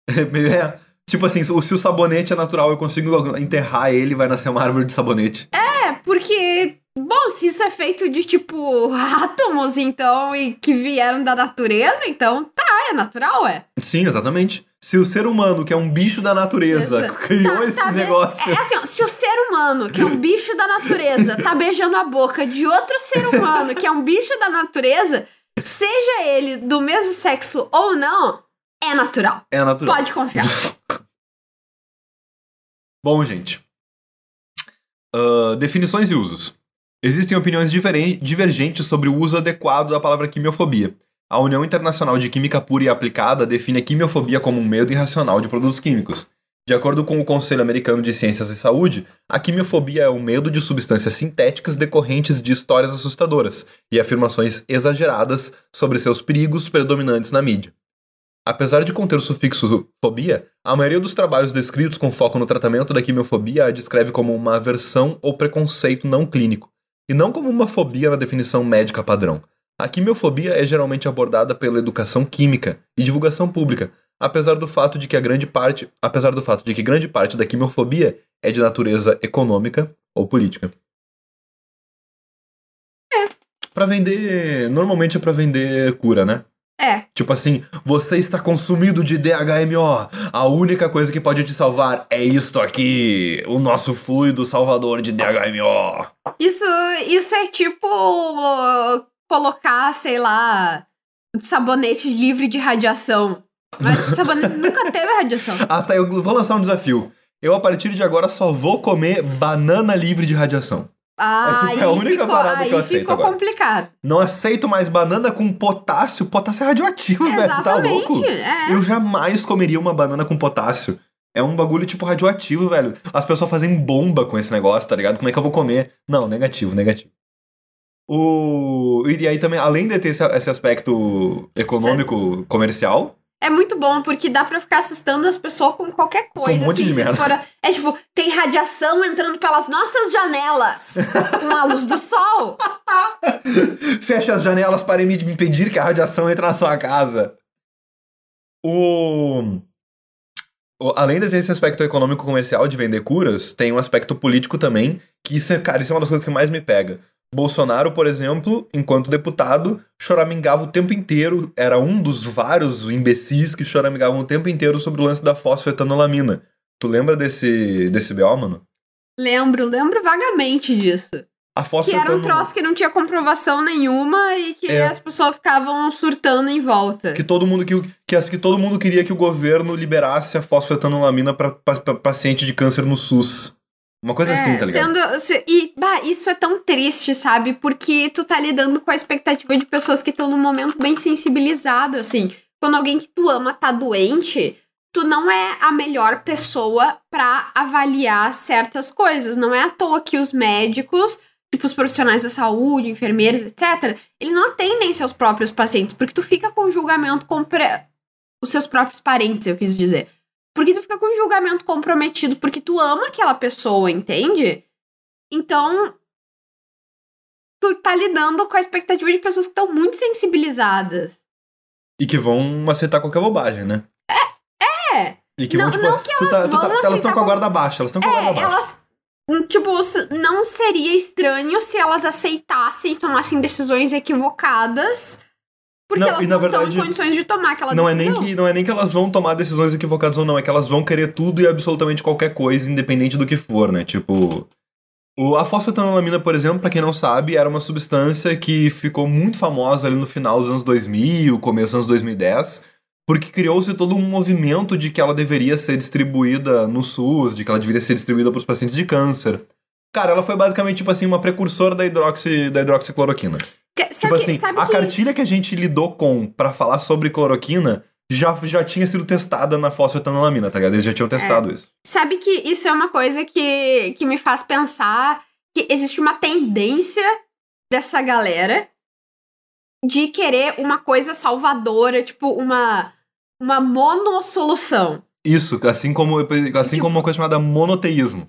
É, meio- é. Tipo assim, se o sabonete é natural, eu consigo enterrar ele e vai nascer uma árvore de sabonete. É, porque, bom, se isso é feito de, tipo, átomos, então, e que vieram da natureza, então tá, é natural, é. Sim, exatamente. se o ser humano, que é um bicho da natureza, criou Tá- esse tá be- negócio. É assim, ó, se o ser humano, que é um bicho da natureza, tá beijando a boca de outro ser humano, que é um bicho da natureza, seja ele do mesmo sexo ou não, é natural. É natural. Pode confiar. Bom, gente. Ah, definições e usos. Existem opiniões divergentes sobre o uso adequado da palavra quimiofobia. A União Internacional de Química Pura e Aplicada define a quimiofobia como um medo irracional de produtos químicos. De acordo com o Conselho Americano de Ciências e Saúde, a quimiofobia é o medo de substâncias sintéticas decorrentes de histórias assustadoras e afirmações exageradas sobre seus perigos predominantes na mídia. Apesar de conter o sufixo fobia, a maioria dos trabalhos descritos com foco no tratamento da quimiofobia a descreve como uma aversão ou preconceito não clínico, e não como uma fobia na definição médica padrão. A quimiofobia é geralmente abordada pela educação química e divulgação pública, apesar do fato de que a grande parte, apesar do fato de que grande parte da quimiofobia é de natureza econômica ou política. É. Para vender, normalmente é para vender cura, né? É. Tipo assim, você está consumido de DHMO. A única coisa que pode te salvar é isto aqui. O nosso fluido salvador de DHMO. Isso, isso é tipo colocar, sei lá, sabonete livre de radiação. Mas sabonete nunca teve radiação. Ah, tá. Eu vou lançar um desafio. Eu, a partir de agora, só vou comer banana livre de radiação. Ah, tipo, é a única ficou, parada que eu aceito ficou agora. complicado. Não aceito mais banana com potássio. Potássio é radioativo, velho. Tu tá louco? É. Eu jamais comeria uma banana com potássio. É um bagulho tipo radioativo, velho. As pessoas fazem bomba com esse negócio, tá ligado? Como é que eu vou comer? Não, negativo, negativo. O... E aí também, além de ter esse, esse aspecto econômico, comercial, É muito bom, porque dá pra ficar assustando as pessoas com qualquer coisa. um monte assim, de merda. for- é tipo, tem radiação entrando pelas nossas janelas com a luz do sol. fecha as janelas para me impedir que a radiação entre na sua casa. O... o- Além de ter esse aspecto econômico comercial de vender curas, tem um aspecto político também, que isso é, cara, isso é uma das coisas que mais me pega. Bolsonaro, por exemplo, enquanto deputado, choramingava o tempo inteiro, era um dos vários imbecis que choramingavam o tempo inteiro sobre o lance da fosfetanolamina. Tu lembra desse, desse BO, mano? Lembro, lembro vagamente disso. A Que fosfetano... era um troço que não tinha comprovação nenhuma e que É. as pessoas ficavam surtando em volta. que todo mundo que, que, que todo mundo queria que o governo liberasse a fosfetanolamina para paciente de câncer no SUS. Uma coisa assim, tá ligado? É, Sendo, se- e, bah, isso é tão triste, sabe? Porque tu tá lidando com a expectativa de pessoas que estão num momento bem sensibilizado, assim. Quando alguém que tu ama tá doente, tu não é a melhor pessoa pra avaliar certas coisas. Não é à toa que os médicos, tipo os profissionais da saúde, enfermeiros, etc., eles não atendem seus próprios pacientes, porque tu fica com julgamento compre... os seus próprios parentes, eu quis dizer. Porque tu fica com um julgamento comprometido porque tu ama aquela pessoa, entende? Então, tu tá lidando com a expectativa de pessoas que estão muito sensibilizadas. E que vão aceitar qualquer bobagem, né? É, E que Não- vão, tipo, não que tá- elas tá- vão elas estão com a guarda baixa, elas estão com a guarda é, baixa. elas. Tipo, não seria estranho se elas aceitassem e tomassem decisões equivocadas. Porque Não, elas e não estão verdade, em condições de tomar aquela Não é, nem decisão. que, não é nem que elas vão tomar decisões equivocadas ou não, é que elas vão querer tudo e absolutamente qualquer coisa, independente do que for, né? Tipo. O, a fosfetanolamina, por exemplo, pra quem não sabe, era uma substância que ficou muito famosa ali no final dos anos 2000, começo dos anos 2010, porque criou-se todo um movimento de que ela deveria ser distribuída no SUS, de que ela deveria ser distribuída para os pacientes de câncer. Cara, ela foi basicamente, tipo assim, uma precursora da, hidroxi, da hidroxicloroquina. Que- Tipo Sabe, assim, a que. cartilha que a gente lidou com pra falar sobre cloroquina já, já tinha sido testada na fosfetanolamina, tá ligado? Eles já tinham testado isso. Sabe que isso é uma coisa que, que me faz pensar que existe uma tendência dessa galera de querer uma coisa salvadora, tipo uma, uma monossolução. Isso, assim como, assim Tipo- como uma coisa chamada monoteísmo.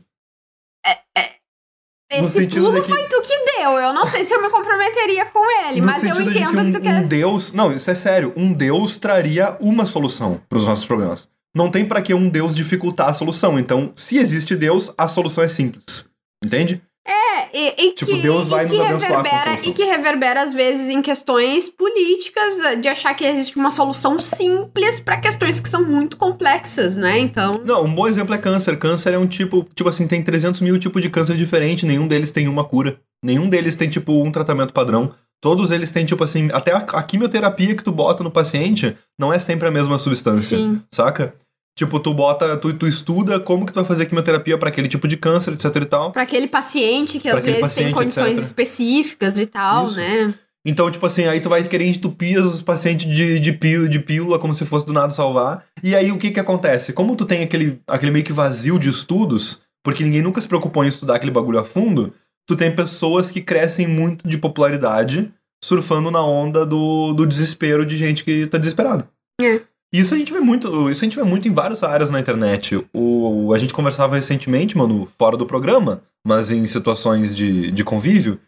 No Esse sentido pulo de que- foi tu que deu. Eu não sei se eu me comprometeria com ele, no mas eu entendo que que, um, tu quer. um deus... Não, isso é sério. Um deus traria uma solução pros nossos problemas. Não tem pra que um deus dificultar a solução. Então, se existe deus, a solução é simples. Entende? É, e, e Tipo, que, Deus vai e que reverbera. E que reverbera, às vezes, em questões políticas, eh, de achar que existe uma solução simples pra questões que são muito complexas, né? Então. Não, um bom exemplo é câncer. Câncer é um tipo, tipo assim, tem 300 mil tipos de câncer diferente, nenhum deles tem uma cura. Nenhum deles tem, tipo, um tratamento padrão. Todos eles têm, tipo assim, até a, a quimioterapia que tu bota no paciente não é sempre a mesma substância, Sim. saca? Tipo, tu bota, tu, tu estuda como que tu vai fazer quimioterapia pra aquele tipo de câncer, etc e tal. Pra aquele paciente que Pra às vezes tem paciente, condições etc. específicas e tal, Isso. né? Então, tipo assim, aí tu vai querer entupir os pacientes de, de, pílula, de pílula como se fosse do nada salvar. E aí o que que acontece? Como tu tem aquele, aquele meio que vazio de estudos, porque ninguém nunca se preocupou em estudar aquele bagulho a fundo, tu tem pessoas que crescem muito de popularidade surfando na onda do, do desespero de gente que tá desesperado. É. Isso a gente vê muito, isso a gente vê muito em várias áreas na internet. O, a gente conversava recentemente, mano, fora do programa, mas em situações de, de convívio,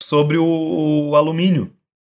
sobre o, o alumínio.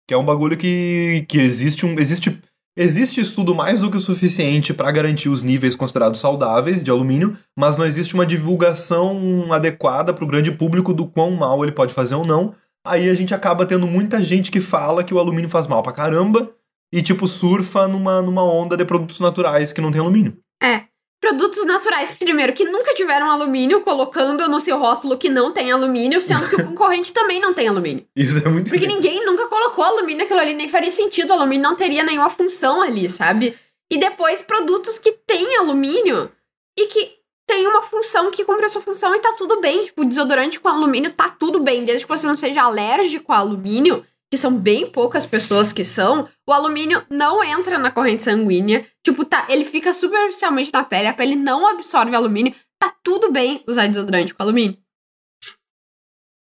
Que é um bagulho que, que existe um. Existe, existe estudo mais do que o suficiente para garantir os níveis considerados saudáveis de alumínio, mas não existe uma divulgação adequada para o grande público do quão mal ele pode fazer ou não. Aí a gente acaba tendo muita gente que fala que o alumínio faz mal pra caramba e, tipo, surfa numa, numa onda de produtos naturais que não tem alumínio. É. Produtos naturais, primeiro, que nunca tiveram alumínio, colocando no seu rótulo que não tem alumínio, sendo que o concorrente também não tem alumínio. Isso é muito Porque incrível. ninguém nunca colocou alumínio naquilo ali, nem faria sentido. O alumínio não teria nenhuma função ali, sabe? E depois, produtos que têm alumínio e que tem uma função que cumpre a sua função e tá tudo bem. Tipo, desodorante com alumínio tá tudo bem, desde que você não seja alérgico a alumínio, que são bem poucas pessoas que são. O alumínio não entra na corrente sanguínea. Tipo, tá, ele fica superficialmente na pele, a pele não absorve alumínio. Tá tudo bem usar desodorante com alumínio.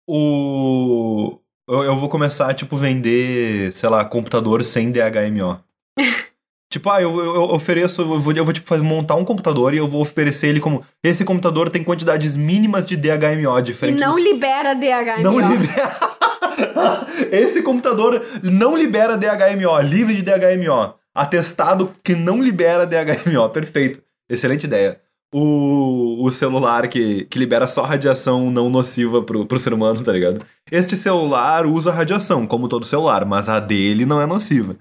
O. Eu, eu vou começar, tipo, vender, sei lá, computador sem DHMO. tipo, ah, eu, eu, ofereço, eu vou, eu vou tipo, fazer, montar um computador e eu vou oferecer ele como. Esse computador tem quantidades mínimas de DHMO E diferente. não dos- libera DHMO. Não libera. Esse computador não libera DHMO, livre de DHMO. Atestado que não libera DHMO. Perfeito. Excelente ideia. O, o celular que, que libera só radiação não nociva pro, pro ser humano, tá ligado? Este celular usa radiação, como todo celular, mas a dele não é nociva.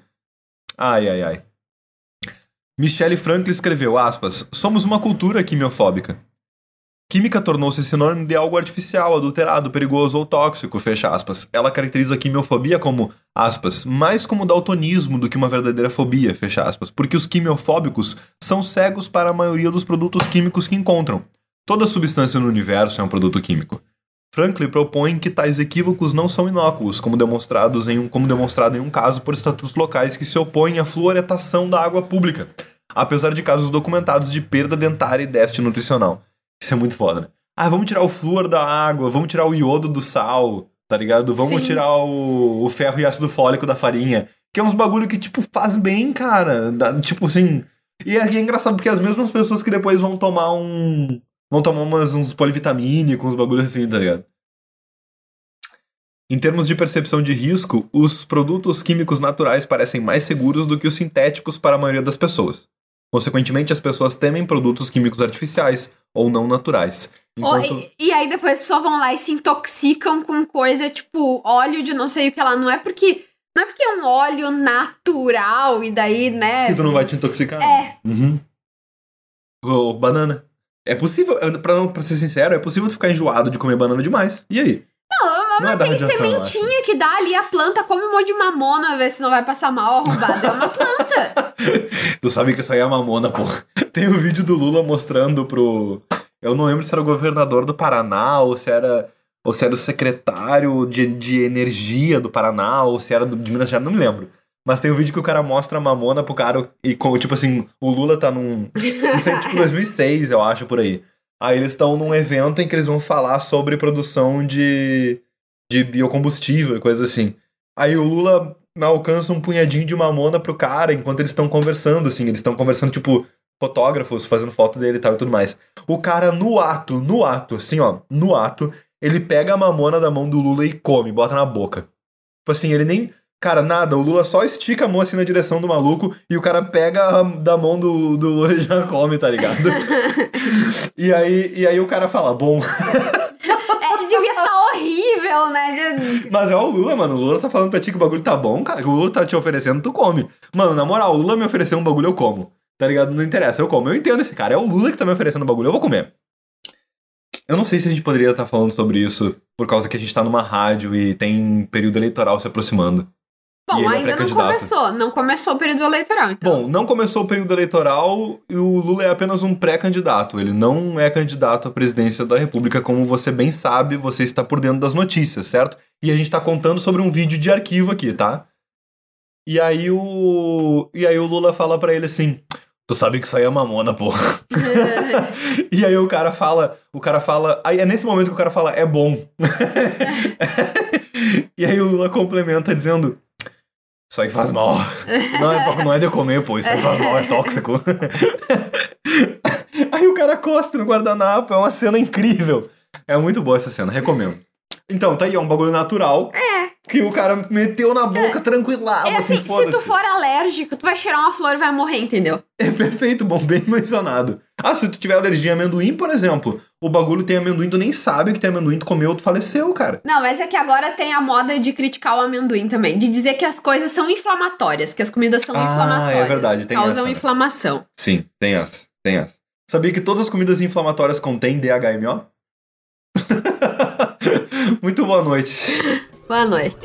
Ai, ai, ai. Michelle Franklin escreveu, aspas, somos uma cultura quimiofóbica. Química tornou-se sinônimo de algo artificial, adulterado, perigoso ou tóxico, fecha aspas. Ela caracteriza a quimiofobia como, aspas, mais como daltonismo do que uma verdadeira fobia, fecha aspas, porque os quimiofóbicos são cegos para a maioria dos produtos químicos que encontram. Toda substância no universo é um produto químico. Franklin propõe que tais equívocos não são inócuos, como, demonstrados em um, como demonstrado em um caso por estatutos locais que se opõem à fluoretação da água pública, apesar de casos documentados de perda dentária e déficit nutricional. Isso é muito foda, né? Ah, vamos tirar o flúor da água, vamos tirar o iodo do sal, tá ligado? Vamos Sim. tirar o, o ferro e ácido fólico da farinha. Que é uns bagulho que, tipo, faz bem, cara. Dá- tipo assim. E é, e é engraçado porque as mesmas pessoas que depois vão tomar um. Vão tomar umas, uns polivitamínicos, uns bagulhos assim, tá ligado? Em termos de percepção de risco, os produtos químicos naturais parecem mais seguros do que os sintéticos para a maioria das pessoas. Consequentemente, as pessoas temem produtos químicos artificiais ou não naturais. Enquanto... e, e aí depois as pessoas vão lá e se intoxicam com coisa tipo óleo de não sei o que lá. Não é porque. Não é porque é um óleo natural e daí, né? Que tu não vai te intoxicar? É. Uhum. Ô, banana. É possível, pra, não- pra ser sincero, é possível tu ficar enjoado de comer banana demais. E aí? Não, Não é da tem sementinha que dá ali a planta, come um monte de mamona, vê se não vai passar mal arrombado. É uma planta. Tu sabe que isso aí é mamona, porra. Tem um vídeo do Lula mostrando pro. Eu não lembro se era o governador do Paraná ou se era. Ou se era o secretário de, de energia do Paraná, ou se era do- de Minas Gerais, não me lembro. Mas tem um vídeo que o cara mostra a mamona pro cara e, tipo assim, o Lula tá num. Isso é tipo 2006, eu acho, por aí. Aí eles estão num evento em que eles vão falar sobre produção de, de biocombustível e coisa assim. Aí o Lula alcança um punhadinho de mamona pro cara enquanto eles estão conversando, assim. Eles estão conversando, tipo, fotógrafos fazendo foto dele e tal e tudo mais. O cara, no ato, no ato, assim, ó, no ato, ele pega a mamona da mão do Lula e come, bota na boca. Tipo assim, ele nem. Cara, nada, o Lula só estica a mão assim na direção do maluco e o cara pega a- da mão do, do Lula e já come, tá ligado? e, aí, e aí o cara fala, bom, É, devia estar horrível, né? De- Mas é o Lula, mano. O Lula tá falando pra ti que o bagulho tá bom, cara. Que o Lula tá te oferecendo, tu come. Mano, na moral, o Lula me ofereceu um bagulho, eu como. Tá ligado? Não interessa, eu como. Eu entendo esse cara. É o Lula que tá me oferecendo o bagulho, eu vou comer. Eu não sei se a gente poderia estar falando sobre isso por causa que a gente tá numa rádio e tem período eleitoral se aproximando. Bom, é ainda não pré-candidato. começou. Não começou o período eleitoral, então. Bom, não começou o período eleitoral e o Lula é apenas um pré-candidato. Ele não é candidato à presidência da República, como você bem sabe, você está por dentro das notícias, certo? E a gente tá contando sobre um vídeo de arquivo aqui, tá? E aí o. E aí o Lula fala pra ele assim. Tu sabe que isso aí é mamona, pô. e aí o cara fala, o cara fala, aí é nesse momento que o cara fala, é bom. e aí o Lula complementa dizendo, isso aí faz mal. Não é, não é de comer, pô, isso aí faz mal, é tóxico. aí o cara cospe no guardanapo, é uma cena incrível. É muito boa essa cena, recomendo. Então, tá aí, é um bagulho natural. É. Que o cara meteu na boca tranquilado, É assim, assim, se tu for alérgico, tu vai cheirar uma flor e vai morrer, entendeu? É perfeito, bom, bem mencionado. Ah, se tu tiver alergia a amendoim, por exemplo, o bagulho tem amendoim, tu nem sabe que tem amendoim, tu comeu, tu faleceu, cara. Não, mas é que agora tem a moda de criticar o amendoim também. De dizer que as coisas são inflamatórias, que as comidas são Ah, inflamatórias. é verdade, tem Causam essa, né? inflamação. Sim, tem essa, tem essa. Sabia que todas as comidas inflamatórias contêm DHMO? Muito boa noite. Boa noite.